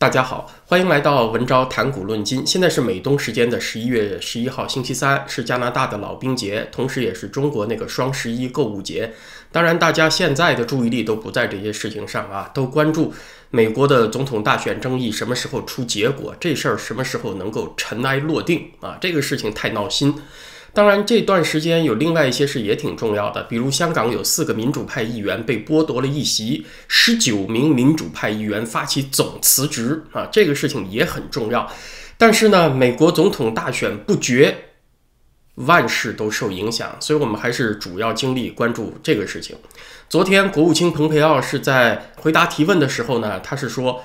大家好，欢迎来到文昭谈股论金。现在是美东时间的十一月十一号星期三，是加拿大的老兵节，同时也是中国那个双十一购物节。当然，大家现在的注意力都不在这些事情上啊，都关注美国的总统大选争议什么时候出结果，这事儿什么时候能够尘埃落定啊？这个事情太闹心。当然，这段时间有另外一些事也挺重要的，比如香港有四个民主派议员被剥夺了一席，十九名民主派议员发起总辞职啊，这个事情也很重要。但是呢，美国总统大选不决，万事都受影响，所以我们还是主要精力关注这个事情。昨天，国务卿蓬佩奥是在回答提问的时候呢，他是说。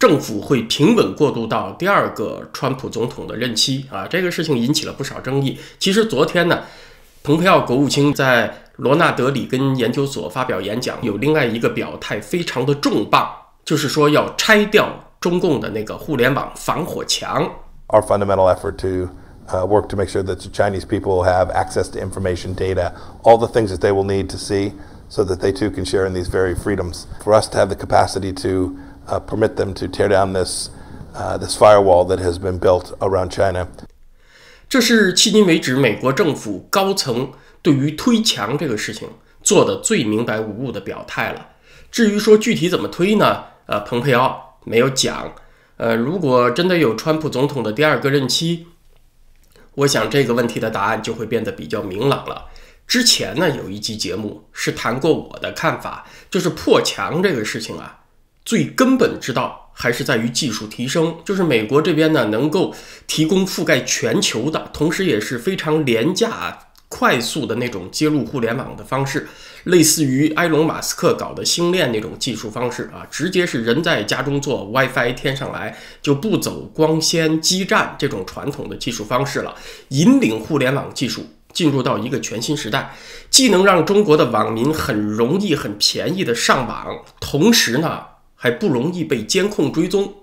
政府会平稳过渡到第二个川普总统的任期啊，这个事情引起了不少争议。其实昨天呢，蓬佩奥国务卿在罗纳德里根研究所发表演讲，有另外一个表态非常的重磅，就是说要拆掉中共的那个互联网防火墙。Our fundamental effort to work to make sure that the Chinese people have access to information, data, all the things that they will need to see, so that they too can share in these very freedoms. For us to have the capacity to uh, permit them to tear down this uh, this firewall that has been built around China. 这是迄今为止美国政府高层对于推墙这个事情做的最明白无误的表态了。至于说具体怎么推呢？呃，蓬佩奥没有讲。呃，如果真的有川普总统的第二个任期，我想这个问题的答案就会变得比较明朗了。之前呢，有一期节目是谈过我的看法，就是破墙这个事情啊。最根本之道还是在于技术提升，就是美国这边呢能够提供覆盖全球的，同时也是非常廉价、快速的那种接入互联网的方式，类似于埃隆·马斯克搞的星链那种技术方式啊，直接是人在家中做 WiFi 天上来，就不走光纤基站这种传统的技术方式了，引领互联网技术进入到一个全新时代，既能让中国的网民很容易、很便宜的上网，同时呢。还不容易被监控追踪。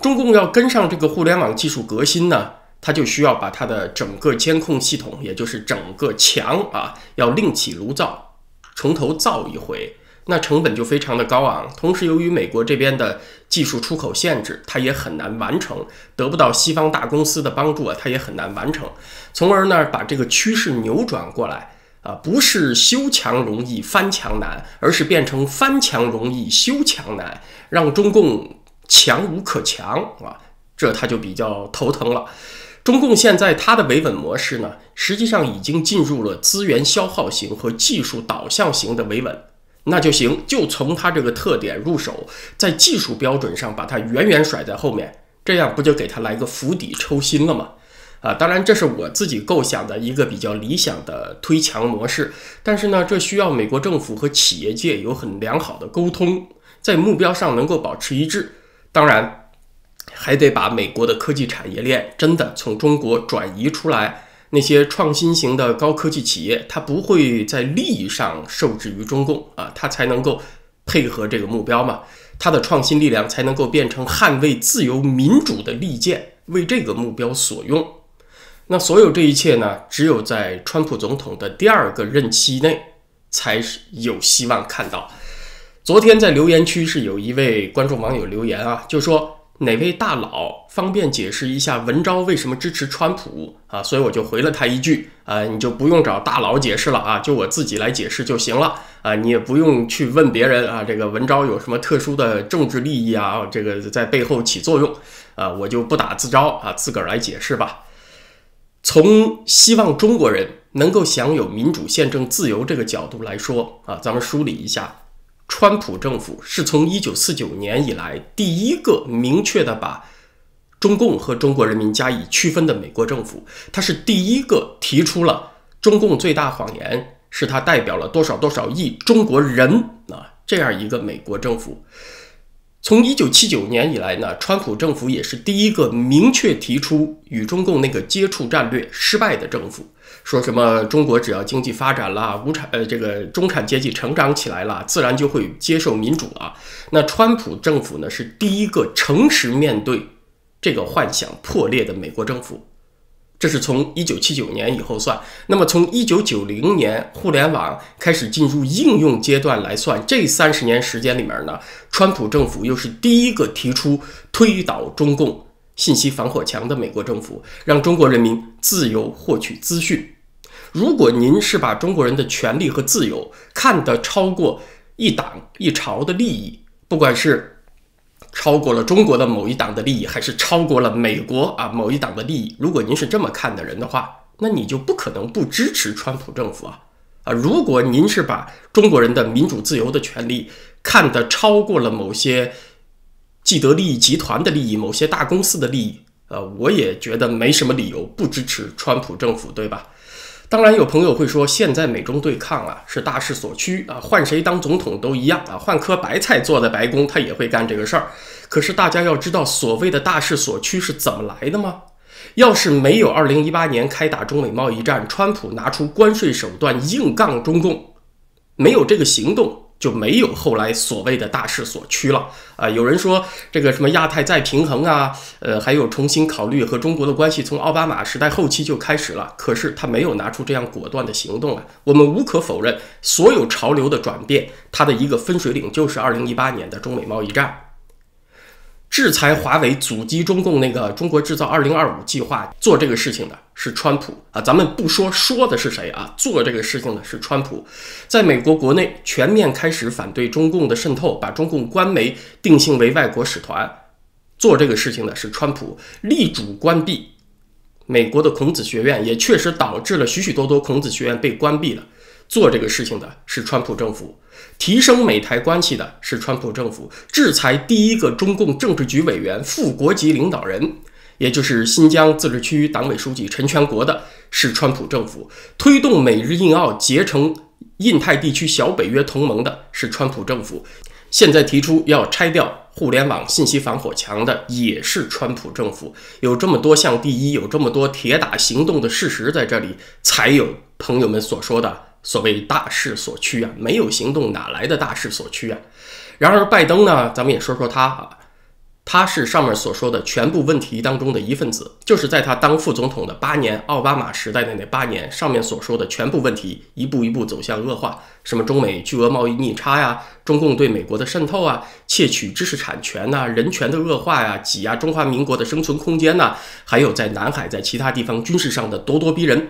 中共要跟上这个互联网技术革新呢，它就需要把它的整个监控系统，也就是整个墙啊，要另起炉灶，从头造一回。那成本就非常的高昂。同时，由于美国这边的技术出口限制，它也很难完成，得不到西方大公司的帮助啊，它也很难完成。从而呢，把这个趋势扭转过来。啊，不是修墙容易翻墙难，而是变成翻墙容易修墙难，让中共强无可强啊，这他就比较头疼了。中共现在它的维稳模式呢，实际上已经进入了资源消耗型和技术导向型的维稳，那就行，就从它这个特点入手，在技术标准上把它远远甩在后面，这样不就给他来个釜底抽薪了吗？啊，当然这是我自己构想的一个比较理想的推墙模式，但是呢，这需要美国政府和企业界有很良好的沟通，在目标上能够保持一致。当然，还得把美国的科技产业链真的从中国转移出来，那些创新型的高科技企业，它不会在利益上受制于中共啊，它才能够配合这个目标嘛，它的创新力量才能够变成捍卫自由民主的利剑，为这个目标所用。那所有这一切呢，只有在川普总统的第二个任期内才是有希望看到。昨天在留言区是有一位观众网友留言啊，就说哪位大佬方便解释一下文昭为什么支持川普啊？所以我就回了他一句啊，你就不用找大佬解释了啊，就我自己来解释就行了啊，你也不用去问别人啊，这个文昭有什么特殊的政治利益啊，这个在背后起作用啊，我就不打自招啊，自个儿来解释吧。从希望中国人能够享有民主、宪政、自由这个角度来说啊，咱们梳理一下，川普政府是从一九四九年以来第一个明确的把中共和中国人民加以区分的美国政府，他是第一个提出了中共最大谎言是他代表了多少多少亿中国人啊这样一个美国政府。从一九七九年以来呢，川普政府也是第一个明确提出与中共那个接触战略失败的政府，说什么中国只要经济发展了，无产呃这个中产阶级成长起来了，自然就会接受民主啊。那川普政府呢，是第一个诚实面对这个幻想破裂的美国政府。这是从一九七九年以后算。那么从一九九零年互联网开始进入应用阶段来算，这三十年时间里面呢，川普政府又是第一个提出推倒中共信息防火墙的美国政府，让中国人民自由获取资讯。如果您是把中国人的权利和自由看得超过一党一朝的利益，不管是超过了中国的某一党的利益，还是超过了美国啊某一党的利益？如果您是这么看的人的话，那你就不可能不支持川普政府啊啊！如果您是把中国人的民主自由的权利看得超过了某些既得利益集团的利益、某些大公司的利益，呃，我也觉得没什么理由不支持川普政府，对吧？当然，有朋友会说，现在美中对抗啊是大势所趋啊，换谁当总统都一样啊，换颗白菜坐在白宫，他也会干这个事儿。可是大家要知道，所谓的大势所趋是怎么来的吗？要是没有2018年开打中美贸易战，川普拿出关税手段硬杠中共，没有这个行动。就没有后来所谓的大势所趋了啊！有人说这个什么亚太再平衡啊，呃，还有重新考虑和中国的关系，从奥巴马时代后期就开始了。可是他没有拿出这样果断的行动啊！我们无可否认，所有潮流的转变，它的一个分水岭就是二零一八年的中美贸易战。制裁华为、阻击中共那个“中国制造二零二五”计划，做这个事情的是川普啊！咱们不说说的是谁啊，做这个事情的是川普。在美国国内全面开始反对中共的渗透，把中共官媒定性为外国使团，做这个事情的是川普。力主关闭美国的孔子学院，也确实导致了许许多多孔子学院被关闭了。做这个事情的是川普政府，提升美台关系的是川普政府，制裁第一个中共政治局委员、副国级领导人，也就是新疆自治区党委书记陈全国的是川普政府，推动美日印澳结成印太地区小北约同盟的是川普政府，现在提出要拆掉互联网信息防火墙的也是川普政府。有这么多项第一，有这么多铁打行动的事实在这里，才有朋友们所说的。所谓大势所趋啊，没有行动哪来的大势所趋啊？然而拜登呢，咱们也说说他啊，他是上面所说的全部问题当中的一份子，就是在他当副总统的八年，奥巴马时代的那八年，上面所说的全部问题一步一步走向恶化，什么中美巨额贸易逆差呀，中共对美国的渗透啊，窃取知识产权呐，人权的恶化呀，挤压中华民国的生存空间呐，还有在南海在其他地方军事上的咄咄逼人。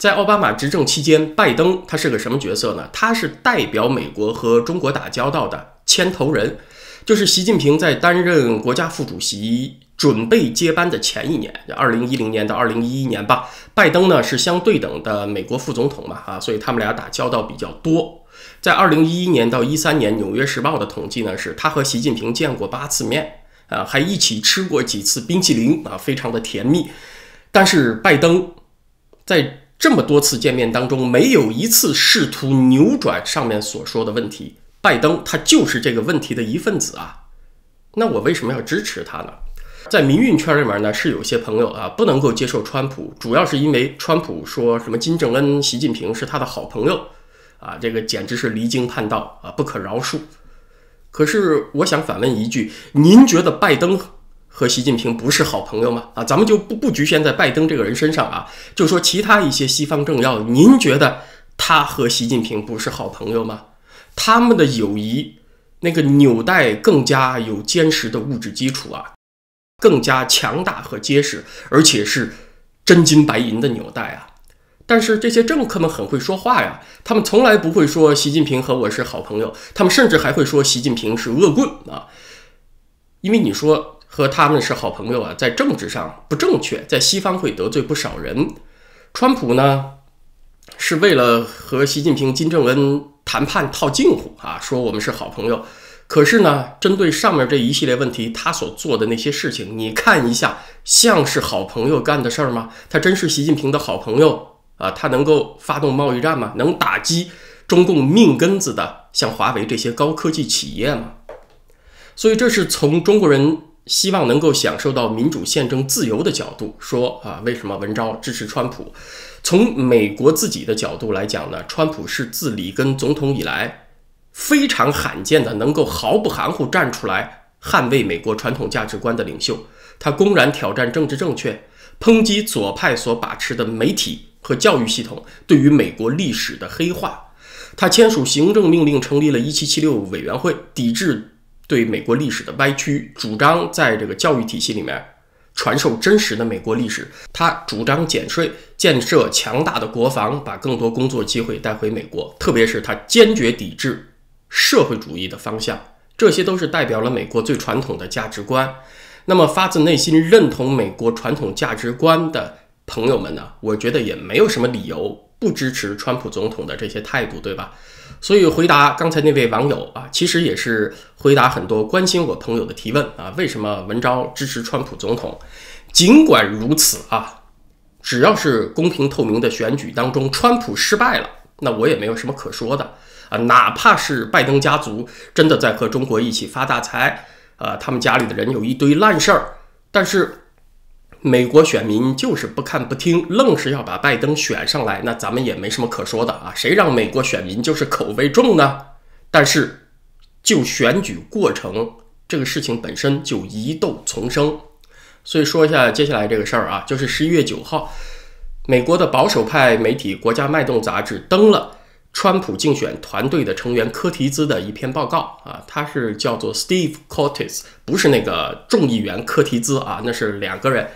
在奥巴马执政期间，拜登他是个什么角色呢？他是代表美国和中国打交道的牵头人，就是习近平在担任国家副主席、准备接班的前一年，二零一零年到二零一一年吧。拜登呢是相对等的美国副总统嘛，啊，所以他们俩打交道比较多。在二零一一年到一三年，《纽约时报》的统计呢是他和习近平见过八次面，啊，还一起吃过几次冰淇淋，啊，非常的甜蜜。但是拜登在这么多次见面当中，没有一次试图扭转上面所说的问题。拜登他就是这个问题的一份子啊。那我为什么要支持他呢？在民运圈里面呢，是有些朋友啊不能够接受川普，主要是因为川普说什么金正恩、习近平是他的好朋友啊，这个简直是离经叛道啊，不可饶恕。可是我想反问一句：您觉得拜登？和习近平不是好朋友吗？啊，咱们就不不局限在拜登这个人身上啊，就说其他一些西方政要，您觉得他和习近平不是好朋友吗？他们的友谊那个纽带更加有坚实的物质基础啊，更加强大和结实，而且是真金白银的纽带啊。但是这些政客们很会说话呀，他们从来不会说习近平和我是好朋友，他们甚至还会说习近平是恶棍啊，因为你说。和他们是好朋友啊，在政治上不正确，在西方会得罪不少人。川普呢，是为了和习近平、金正恩谈判套近乎啊，说我们是好朋友。可是呢，针对上面这一系列问题，他所做的那些事情，你看一下，像是好朋友干的事儿吗？他真是习近平的好朋友啊？他能够发动贸易战吗？能打击中共命根子的像华为这些高科技企业吗？所以这是从中国人。希望能够享受到民主宪政自由的角度说啊，为什么文昭支持川普？从美国自己的角度来讲呢，川普是自里根总统以来非常罕见的能够毫不含糊站出来捍卫美国传统价值观的领袖。他公然挑战政治正确，抨击左派所把持的媒体和教育系统对于美国历史的黑化。他签署行政命令，成立了一七七六委员会，抵制对美国历史的歪曲，主张在这个教育体系里面传授真实的美国历史。他主张减税，建设强大的国防，把更多工作机会带回美国。特别是他坚决抵制社会主义的方向，这些都是代表了美国最传统的价值观。那么，发自内心认同美国传统价值观的朋友们呢？我觉得也没有什么理由。不支持川普总统的这些态度，对吧？所以回答刚才那位网友啊，其实也是回答很多关心我朋友的提问啊。为什么文昭支持川普总统？尽管如此啊，只要是公平透明的选举当中，川普失败了，那我也没有什么可说的啊。哪怕是拜登家族真的在和中国一起发大财，啊，他们家里的人有一堆烂事儿，但是。美国选民就是不看不听，愣是要把拜登选上来，那咱们也没什么可说的啊！谁让美国选民就是口味重呢？但是就选举过程这个事情本身就疑窦丛生，所以说一下接下来这个事儿啊，就是十一月九号，美国的保守派媒体《国家脉动》杂志登了川普竞选团队的成员科提兹的一篇报告啊，他是叫做 Steve Cortes，不是那个众议员科提兹啊，那是两个人。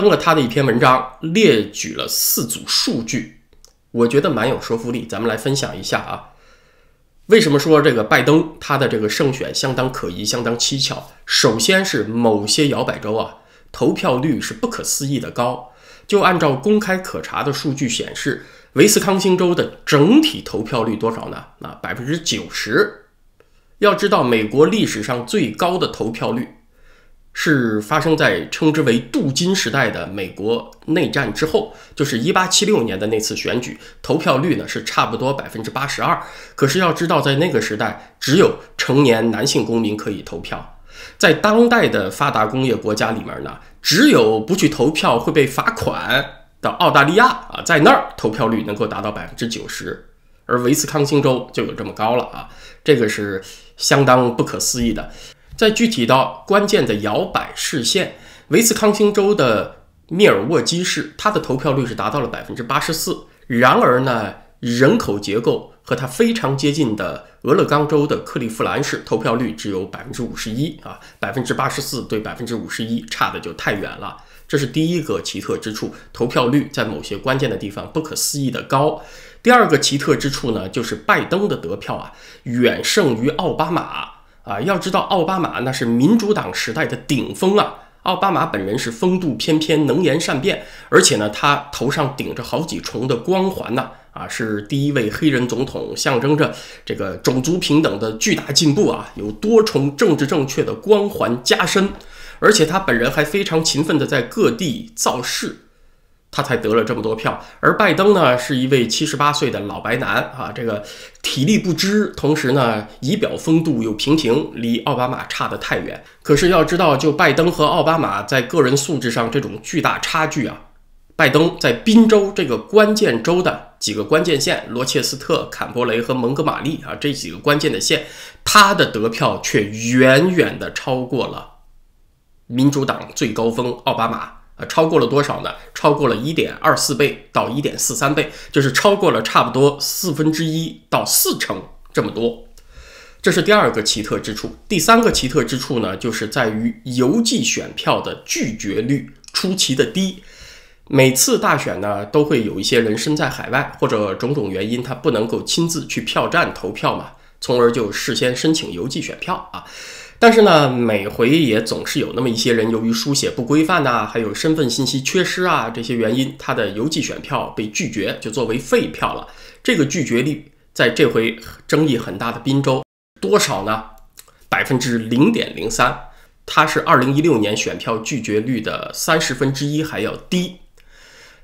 登了他的一篇文章，列举了四组数据，我觉得蛮有说服力，咱们来分享一下啊。为什么说这个拜登他的这个胜选相当可疑、相当蹊跷？首先是某些摇摆州啊，投票率是不可思议的高。就按照公开可查的数据显示，维斯康星州的整体投票率多少呢？啊，百分之九十。要知道，美国历史上最高的投票率。是发生在称之为镀金时代的美国内战之后，就是一八七六年的那次选举，投票率呢是差不多百分之八十二。可是要知道，在那个时代，只有成年男性公民可以投票。在当代的发达工业国家里面呢，只有不去投票会被罚款的澳大利亚啊，在那儿投票率能够达到百分之九十，而维斯康星州就有这么高了啊，这个是相当不可思议的。再具体到关键的摇摆市县，维斯康星州的密尔沃基市，它的投票率是达到了百分之八十四。然而呢，人口结构和它非常接近的俄勒冈州的克利夫兰市，投票率只有百分之五十一啊，百分之八十四对百分之五十一，差的就太远了。这是第一个奇特之处，投票率在某些关键的地方不可思议的高。第二个奇特之处呢，就是拜登的得票啊，远胜于奥巴马。啊，要知道奥巴马那是民主党时代的顶峰啊！奥巴马本人是风度翩翩、能言善辩，而且呢，他头上顶着好几重的光环呢！啊，是第一位黑人总统，象征着这个种族平等的巨大进步啊！有多重政治正确的光环加身，而且他本人还非常勤奋地在各地造势。他才得了这么多票，而拜登呢，是一位七十八岁的老白男啊，这个体力不支，同时呢，仪表风度又平平，离奥巴马差得太远。可是要知道，就拜登和奥巴马在个人素质上这种巨大差距啊，拜登在宾州这个关键州的几个关键县，罗切斯特、坎伯雷和蒙哥马利啊这几个关键的县，他的得票却远远的超过了民主党最高峰奥巴马。超过了多少呢？超过了一点二四倍到一点四三倍，就是超过了差不多四分之一到四成这么多。这是第二个奇特之处。第三个奇特之处呢，就是在于邮寄选票的拒绝率出奇的低。每次大选呢，都会有一些人身在海外或者种种原因，他不能够亲自去票站投票嘛，从而就事先申请邮寄选票啊。但是呢，每回也总是有那么一些人，由于书写不规范呐，还有身份信息缺失啊这些原因，他的邮寄选票被拒绝，就作为废票了。这个拒绝率在这回争议很大的宾州多少呢？百分之零点零三，它是二零一六年选票拒绝率的三十分之一还要低。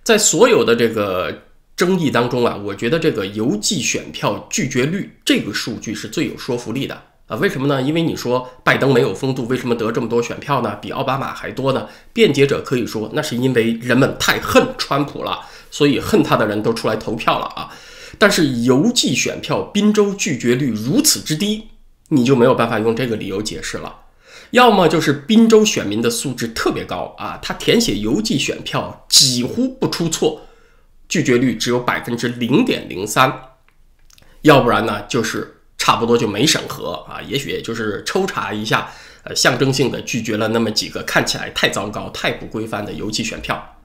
在所有的这个争议当中啊，我觉得这个邮寄选票拒绝率这个数据是最有说服力的。啊，为什么呢？因为你说拜登没有风度，为什么得这么多选票呢？比奥巴马还多呢？辩解者可以说，那是因为人们太恨川普了，所以恨他的人都出来投票了啊。但是邮寄选票宾州拒绝率如此之低，你就没有办法用这个理由解释了。要么就是宾州选民的素质特别高啊，他填写邮寄选票几乎不出错，拒绝率只有百分之零点零三；要不然呢，就是差不多就没审核啊，也许也就是抽查一下，呃，象征性的拒绝了那么几个看起来太糟糕、太不规范的邮寄选票。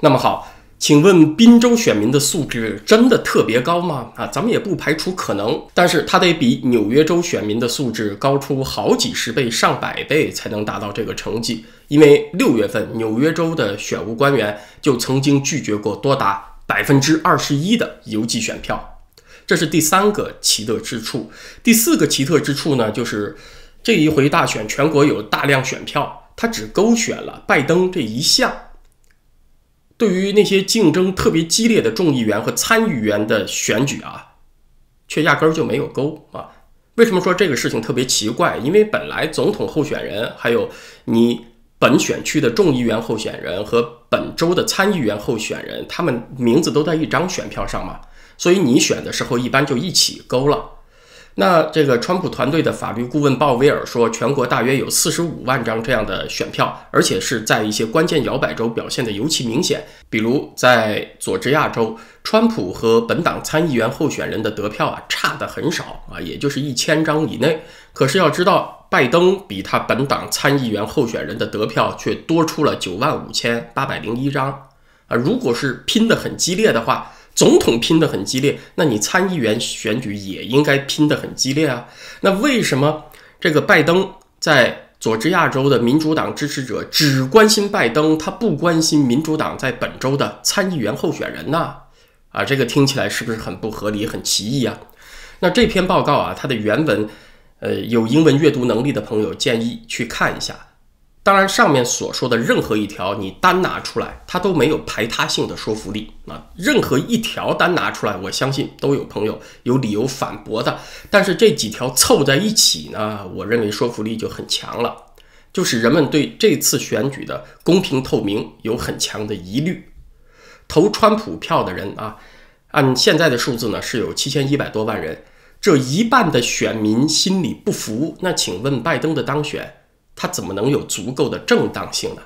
那么好。请问滨州选民的素质真的特别高吗？啊，咱们也不排除可能，但是他得比纽约州选民的素质高出好几十倍、上百倍才能达到这个成绩。因为六月份纽约州的选务官员就曾经拒绝过多达百分之二十一的邮寄选票，这是第三个奇特之处。第四个奇特之处呢，就是这一回大选全国有大量选票，他只勾选了拜登这一项。对于那些竞争特别激烈的众议员和参议员的选举啊，却压根儿就没有勾啊。为什么说这个事情特别奇怪？因为本来总统候选人，还有你本选区的众议员候选人和本州的参议员候选人，他们名字都在一张选票上嘛，所以你选的时候一般就一起勾了。那这个川普团队的法律顾问鲍威尔说，全国大约有四十五万张这样的选票，而且是在一些关键摇摆州表现的尤其明显。比如在佐治亚州，川普和本党参议员候选人的得票啊差的很少啊，也就是一千张以内。可是要知道，拜登比他本党参议员候选人的得票却多出了九万五千八百零一张啊！如果是拼得很激烈的话。总统拼得很激烈，那你参议员选举也应该拼得很激烈啊。那为什么这个拜登在佐治亚州的民主党支持者只关心拜登，他不关心民主党在本州的参议员候选人呢？啊，这个听起来是不是很不合理、很奇异啊？那这篇报告啊，它的原文，呃，有英文阅读能力的朋友建议去看一下。当然，上面所说的任何一条你单拿出来，它都没有排他性的说服力啊。任何一条单拿出来，我相信都有朋友有理由反驳的。但是这几条凑在一起呢，我认为说服力就很强了，就是人们对这次选举的公平透明有很强的疑虑。投川普票的人啊，按现在的数字呢是有七千一百多万人，这一半的选民心里不服。那请问拜登的当选？他怎么能有足够的正当性呢？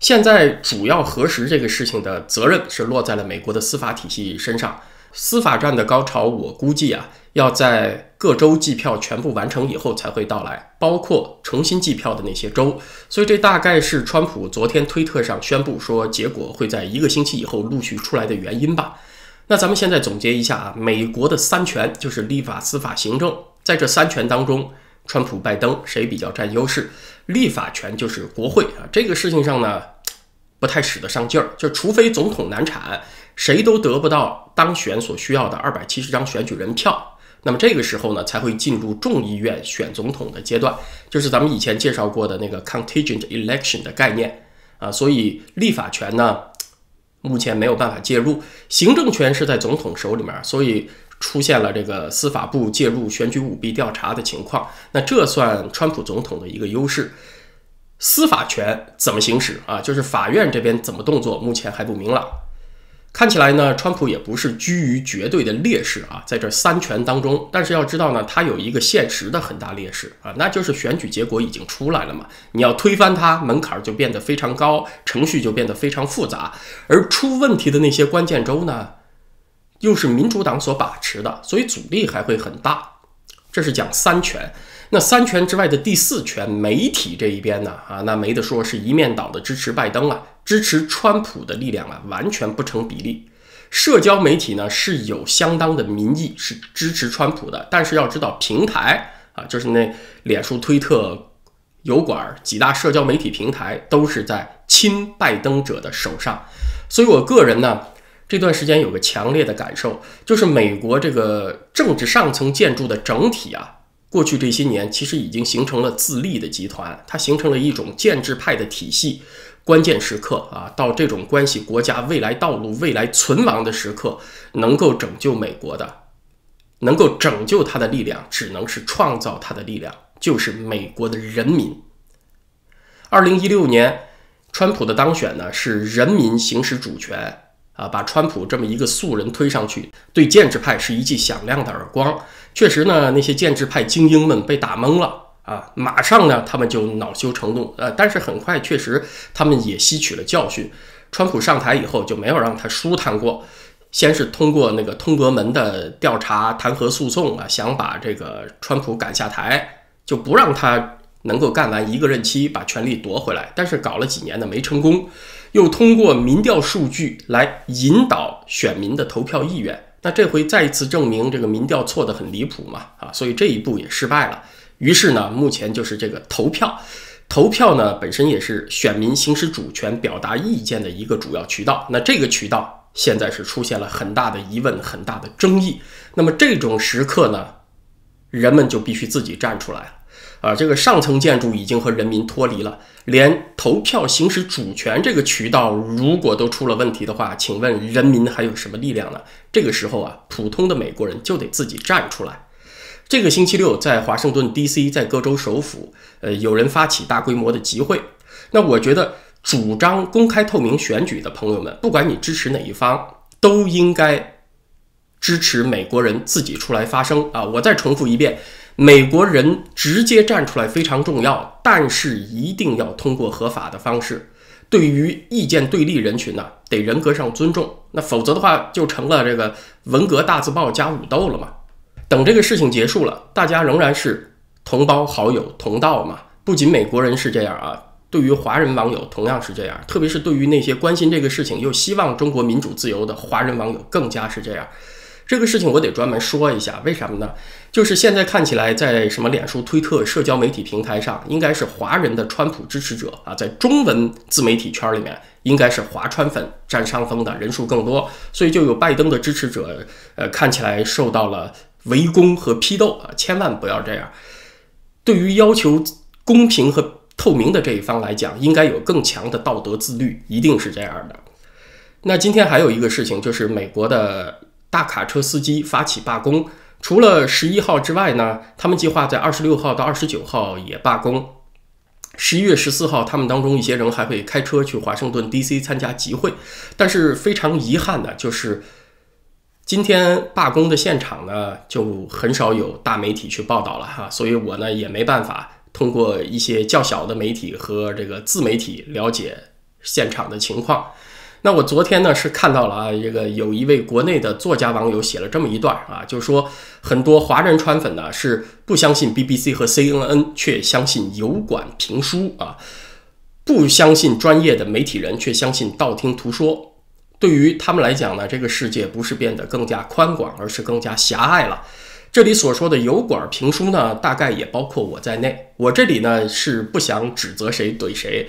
现在主要核实这个事情的责任是落在了美国的司法体系身上。司法战的高潮，我估计啊，要在各州计票全部完成以后才会到来，包括重新计票的那些州。所以这大概是川普昨天推特上宣布说结果会在一个星期以后陆续出来的原因吧。那咱们现在总结一下啊，美国的三权就是立法、司法、行政，在这三权当中。川普、拜登谁比较占优势？立法权就是国会啊，这个事情上呢，不太使得上劲儿。就除非总统难产，谁都得不到当选所需要的二百七十张选举人票，那么这个时候呢，才会进入众议院选总统的阶段，就是咱们以前介绍过的那个 contingent election 的概念啊。所以立法权呢，目前没有办法介入，行政权是在总统手里面，所以。出现了这个司法部介入选举舞弊调查的情况，那这算川普总统的一个优势。司法权怎么行使啊？就是法院这边怎么动作，目前还不明朗。看起来呢，川普也不是居于绝对的劣势啊，在这三权当中。但是要知道呢，他有一个现实的很大劣势啊，那就是选举结果已经出来了嘛，你要推翻它，门槛就变得非常高，程序就变得非常复杂。而出问题的那些关键州呢？又是民主党所把持的，所以阻力还会很大。这是讲三权，那三权之外的第四权，媒体这一边呢？啊，那没得说，是一面倒的支持拜登啊，支持川普的力量啊，完全不成比例。社交媒体呢是有相当的民意是支持川普的，但是要知道平台啊，就是那脸书、推特、油管几大社交媒体平台都是在亲拜登者的手上，所以我个人呢。这段时间有个强烈的感受，就是美国这个政治上层建筑的整体啊，过去这些年其实已经形成了自立的集团，它形成了一种建制派的体系。关键时刻啊，到这种关系国家未来道路、未来存亡的时刻，能够拯救美国的，能够拯救它的力量，只能是创造它的力量，就是美国的人民。二零一六年，川普的当选呢，是人民行使主权。啊，把川普这么一个素人推上去，对建制派是一记响亮的耳光。确实呢，那些建制派精英们被打懵了啊，马上呢，他们就恼羞成怒，呃，但是很快确实他们也吸取了教训。川普上台以后就没有让他舒坦过，先是通过那个通俄门的调查、弹劾诉讼啊，想把这个川普赶下台，就不让他能够干完一个任期，把权力夺回来。但是搞了几年呢，没成功，又通过民调数据来引导选民的投票意愿。那这回再一次证明这个民调错得很离谱嘛，啊，所以这一步也失败了。于是呢，目前就是这个投票，投票呢本身也是选民行使主权、表达意见的一个主要渠道。那这个渠道现在是出现了很大的疑问、很大的争议。那么这种时刻呢，人们就必须自己站出来了。啊，这个上层建筑已经和人民脱离了，连投票行使主权这个渠道如果都出了问题的话，请问人民还有什么力量呢？这个时候啊，普通的美国人就得自己站出来。这个星期六，在华盛顿 D.C.，在各州首府，呃，有人发起大规模的集会。那我觉得，主张公开透明选举的朋友们，不管你支持哪一方，都应该支持美国人自己出来发声啊！我再重复一遍，美国人直接站出来非常重要，但是一定要通过合法的方式。对于意见对立人群呢，得人格上尊重，那否则的话，就成了这个文革大字报加武斗了嘛。等这个事情结束了，大家仍然是同胞好友同道嘛。不仅美国人是这样啊，对于华人网友同样是这样。特别是对于那些关心这个事情又希望中国民主自由的华人网友，更加是这样。这个事情我得专门说一下，为什么呢？就是现在看起来，在什么脸书、推特、社交媒体平台上，应该是华人的川普支持者啊，在中文自媒体圈里面，应该是华川粉占上风的人数更多，所以就有拜登的支持者，呃，看起来受到了。围攻和批斗啊，千万不要这样。对于要求公平和透明的这一方来讲，应该有更强的道德自律，一定是这样的。那今天还有一个事情，就是美国的大卡车司机发起罢工，除了十一号之外呢，他们计划在二十六号到二十九号也罢工。十一月十四号，他们当中一些人还会开车去华盛顿 D.C. 参加集会，但是非常遗憾的就是。今天罢工的现场呢，就很少有大媒体去报道了哈，所以我呢也没办法通过一些较小的媒体和这个自媒体了解现场的情况。那我昨天呢是看到了啊，这个有一位国内的作家网友写了这么一段啊，就是说很多华人川粉呢是不相信 BBC 和 CNN，却相信油管评书啊，不相信专业的媒体人，却相信道听途说。对于他们来讲呢，这个世界不是变得更加宽广，而是更加狭隘了。这里所说的油管评书呢，大概也包括我在内。我这里呢是不想指责谁怼谁。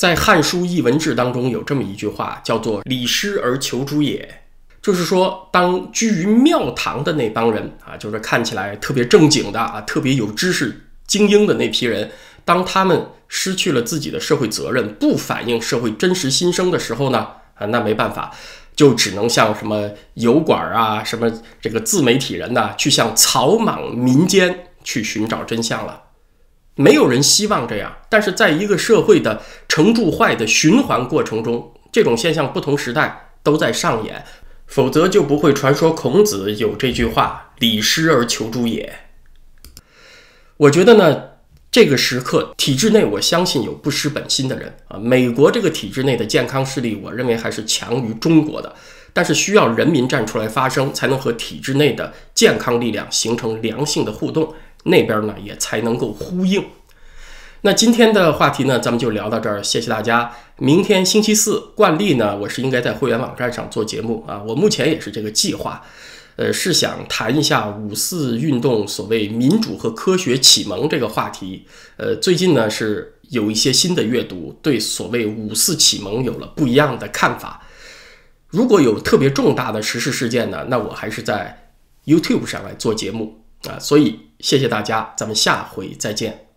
在《汉书·艺文志》当中有这么一句话，叫做“礼失而求诸也”，就是说，当居于庙堂的那帮人啊，就是看起来特别正经的啊，特别有知识精英的那批人，当他们失去了自己的社会责任，不反映社会真实心声的时候呢？啊，那没办法，就只能像什么油管啊，什么这个自媒体人呐，去向草莽民间去寻找真相了。没有人希望这样，但是在一个社会的成住坏的循环过程中，这种现象不同时代都在上演，否则就不会传说孔子有这句话“礼失而求诸也”。我觉得呢。这个时刻，体制内我相信有不失本心的人啊。美国这个体制内的健康势力，我认为还是强于中国的，但是需要人民站出来发声，才能和体制内的健康力量形成良性的互动，那边呢也才能够呼应。那今天的话题呢，咱们就聊到这儿，谢谢大家。明天星期四，惯例呢，我是应该在会员网站上做节目啊，我目前也是这个计划。呃，是想谈一下五四运动所谓民主和科学启蒙这个话题。呃，最近呢是有一些新的阅读，对所谓五四启蒙有了不一样的看法。如果有特别重大的时事事件呢，那我还是在 YouTube 上来做节目啊。所以谢谢大家，咱们下回再见。